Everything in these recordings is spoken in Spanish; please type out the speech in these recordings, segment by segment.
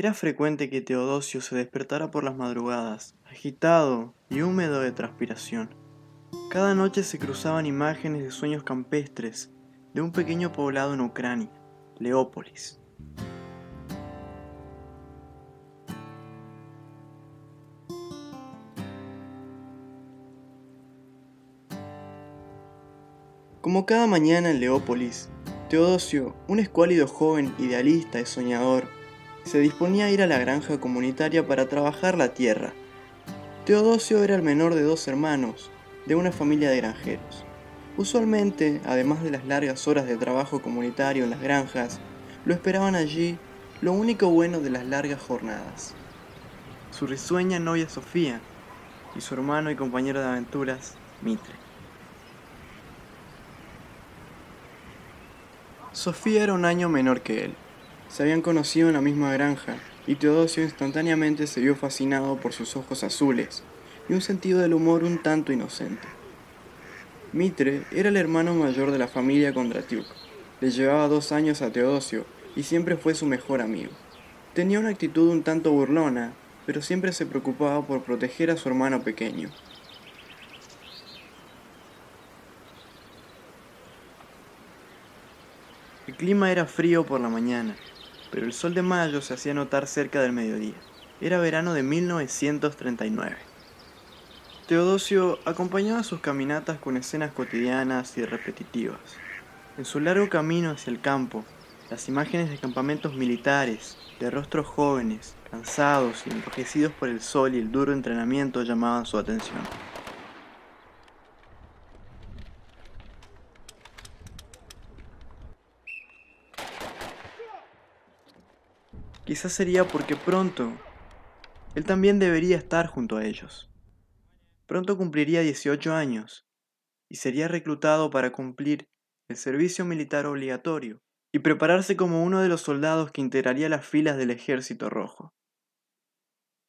Era frecuente que Teodosio se despertara por las madrugadas, agitado y húmedo de transpiración. Cada noche se cruzaban imágenes de sueños campestres de un pequeño poblado en Ucrania, Leópolis. Como cada mañana en Leópolis, Teodosio, un escuálido joven idealista y soñador, se disponía a ir a la granja comunitaria para trabajar la tierra. Teodosio era el menor de dos hermanos, de una familia de granjeros. Usualmente, además de las largas horas de trabajo comunitario en las granjas, lo esperaban allí lo único bueno de las largas jornadas. Su risueña novia Sofía y su hermano y compañero de aventuras, Mitre. Sofía era un año menor que él. Se habían conocido en la misma granja y Teodosio instantáneamente se vio fascinado por sus ojos azules y un sentido del humor un tanto inocente. Mitre era el hermano mayor de la familia Kondratiuk. Le llevaba dos años a Teodosio y siempre fue su mejor amigo. Tenía una actitud un tanto burlona, pero siempre se preocupaba por proteger a su hermano pequeño. El clima era frío por la mañana pero el sol de mayo se hacía notar cerca del mediodía. Era verano de 1939. Teodosio acompañaba sus caminatas con escenas cotidianas y repetitivas. En su largo camino hacia el campo, las imágenes de campamentos militares, de rostros jóvenes, cansados y enrojecidos por el sol y el duro entrenamiento llamaban su atención. Quizás sería porque pronto él también debería estar junto a ellos. Pronto cumpliría 18 años y sería reclutado para cumplir el servicio militar obligatorio y prepararse como uno de los soldados que integraría las filas del ejército rojo.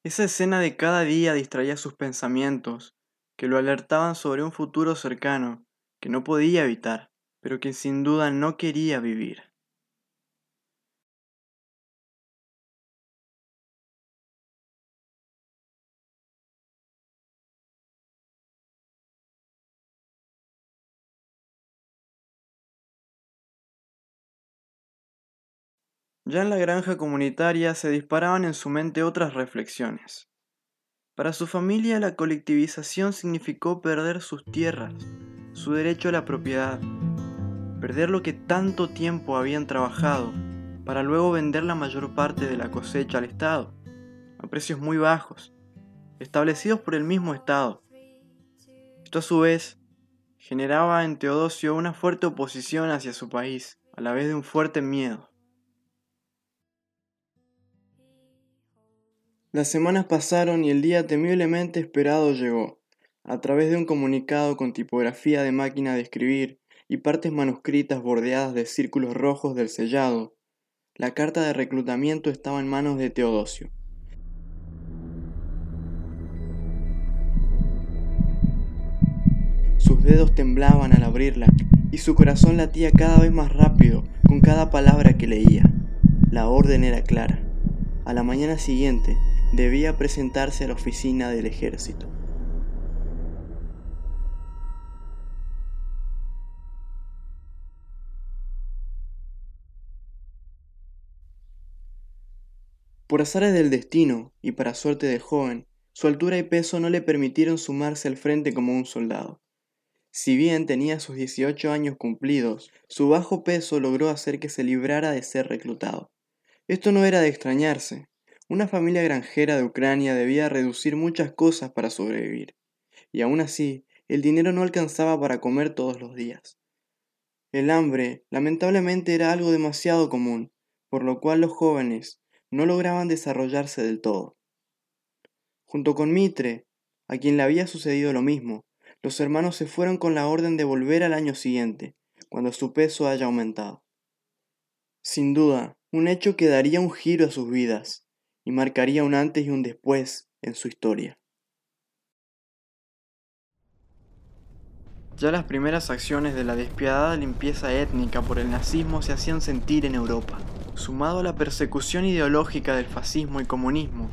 Esa escena de cada día distraía sus pensamientos, que lo alertaban sobre un futuro cercano que no podía evitar, pero que sin duda no quería vivir. Ya en la granja comunitaria se disparaban en su mente otras reflexiones. Para su familia la colectivización significó perder sus tierras, su derecho a la propiedad, perder lo que tanto tiempo habían trabajado, para luego vender la mayor parte de la cosecha al Estado, a precios muy bajos, establecidos por el mismo Estado. Esto a su vez generaba en Teodosio una fuerte oposición hacia su país, a la vez de un fuerte miedo. Las semanas pasaron y el día temiblemente esperado llegó. A través de un comunicado con tipografía de máquina de escribir y partes manuscritas bordeadas de círculos rojos del sellado, la carta de reclutamiento estaba en manos de Teodosio. Sus dedos temblaban al abrirla y su corazón latía cada vez más rápido con cada palabra que leía. La orden era clara. A la mañana siguiente, debía presentarse a la oficina del ejército. Por azares del destino, y para suerte del joven, su altura y peso no le permitieron sumarse al frente como un soldado. Si bien tenía sus 18 años cumplidos, su bajo peso logró hacer que se librara de ser reclutado. Esto no era de extrañarse, una familia granjera de Ucrania debía reducir muchas cosas para sobrevivir, y aún así, el dinero no alcanzaba para comer todos los días. El hambre, lamentablemente, era algo demasiado común, por lo cual los jóvenes no lograban desarrollarse del todo. Junto con Mitre, a quien le había sucedido lo mismo, los hermanos se fueron con la orden de volver al año siguiente, cuando su peso haya aumentado. Sin duda, un hecho que daría un giro a sus vidas, y marcaría un antes y un después en su historia. Ya las primeras acciones de la despiadada limpieza étnica por el nazismo se hacían sentir en Europa. Sumado a la persecución ideológica del fascismo y comunismo,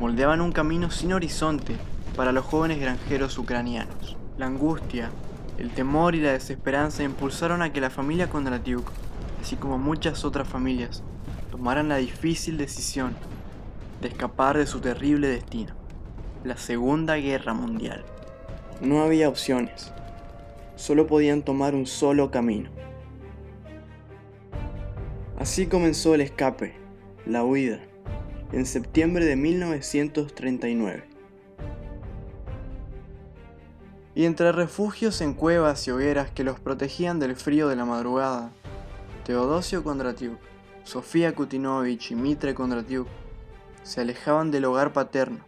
moldeaban un camino sin horizonte para los jóvenes granjeros ucranianos. La angustia, el temor y la desesperanza impulsaron a que la familia Kondratiuk, así como muchas otras familias, tomaran la difícil decisión de escapar de su terrible destino, la Segunda Guerra Mundial. No había opciones, solo podían tomar un solo camino. Así comenzó el escape, la huida, en septiembre de 1939. Y entre refugios en cuevas y hogueras que los protegían del frío de la madrugada, Teodosio Kondratiuk, Sofía Kutinovich y Mitre Kondratiuk se alejaban del hogar paterno,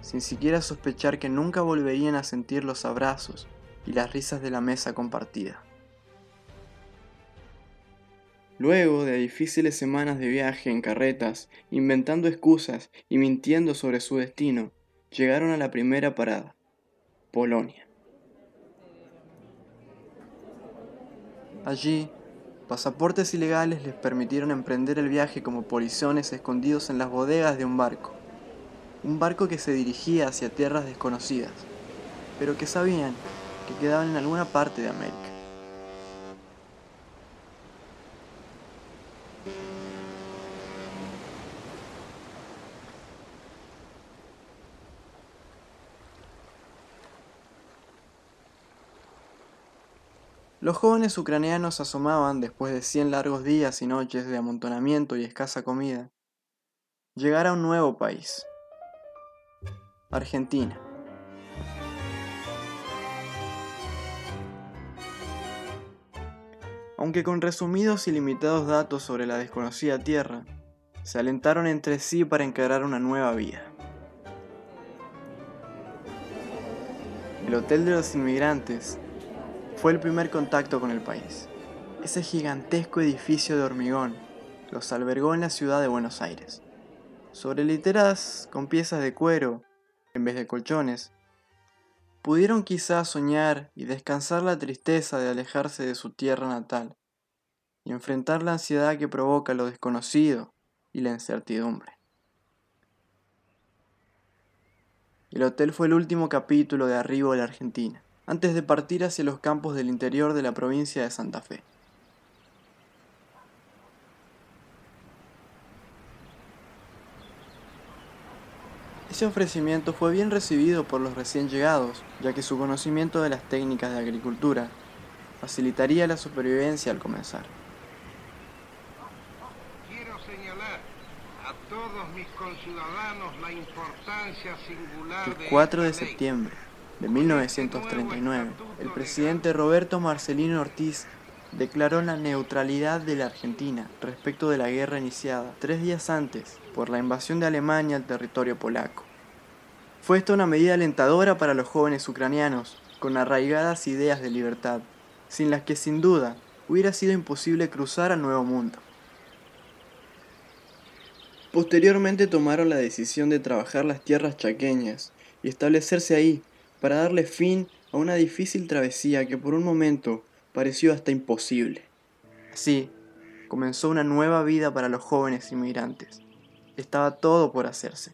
sin siquiera sospechar que nunca volverían a sentir los abrazos y las risas de la mesa compartida. Luego de difíciles semanas de viaje en carretas, inventando excusas y mintiendo sobre su destino, llegaron a la primera parada, Polonia. Allí, pasaportes ilegales les permitieron emprender el viaje como polizones escondidos en las bodegas de un barco. Un barco que se dirigía hacia tierras desconocidas, pero que sabían que quedaban en alguna parte de América. Los jóvenes ucranianos asomaban, después de cien largos días y noches de amontonamiento y escasa comida, llegar a un nuevo país, Argentina. Aunque con resumidos y limitados datos sobre la desconocida tierra, se alentaron entre sí para encarar una nueva vida. El Hotel de los Inmigrantes fue el primer contacto con el país. Ese gigantesco edificio de hormigón los albergó en la ciudad de Buenos Aires. Sobre literas con piezas de cuero, en vez de colchones, pudieron quizás soñar y descansar la tristeza de alejarse de su tierra natal y enfrentar la ansiedad que provoca lo desconocido y la incertidumbre. El hotel fue el último capítulo de Arribo de la Argentina antes de partir hacia los campos del interior de la provincia de Santa Fe. Ese ofrecimiento fue bien recibido por los recién llegados, ya que su conocimiento de las técnicas de agricultura facilitaría la supervivencia al comenzar. Quiero señalar a todos mis conciudadanos la importancia singular El 4 de septiembre de 1939, el presidente Roberto Marcelino Ortiz declaró la neutralidad de la Argentina respecto de la guerra iniciada tres días antes por la invasión de Alemania al territorio polaco. Fue esta una medida alentadora para los jóvenes ucranianos, con arraigadas ideas de libertad, sin las que sin duda hubiera sido imposible cruzar al Nuevo Mundo. Posteriormente tomaron la decisión de trabajar las tierras chaqueñas y establecerse ahí para darle fin a una difícil travesía que por un momento pareció hasta imposible. Así, comenzó una nueva vida para los jóvenes inmigrantes. Estaba todo por hacerse.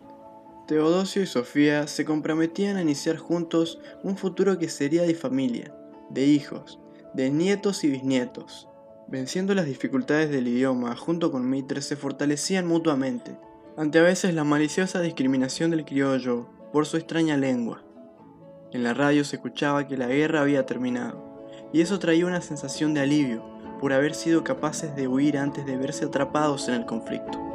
Teodosio y Sofía se comprometían a iniciar juntos un futuro que sería de familia, de hijos, de nietos y bisnietos. Venciendo las dificultades del idioma, junto con Mitre se fortalecían mutuamente, ante a veces la maliciosa discriminación del criollo por su extraña lengua. En la radio se escuchaba que la guerra había terminado, y eso traía una sensación de alivio por haber sido capaces de huir antes de verse atrapados en el conflicto.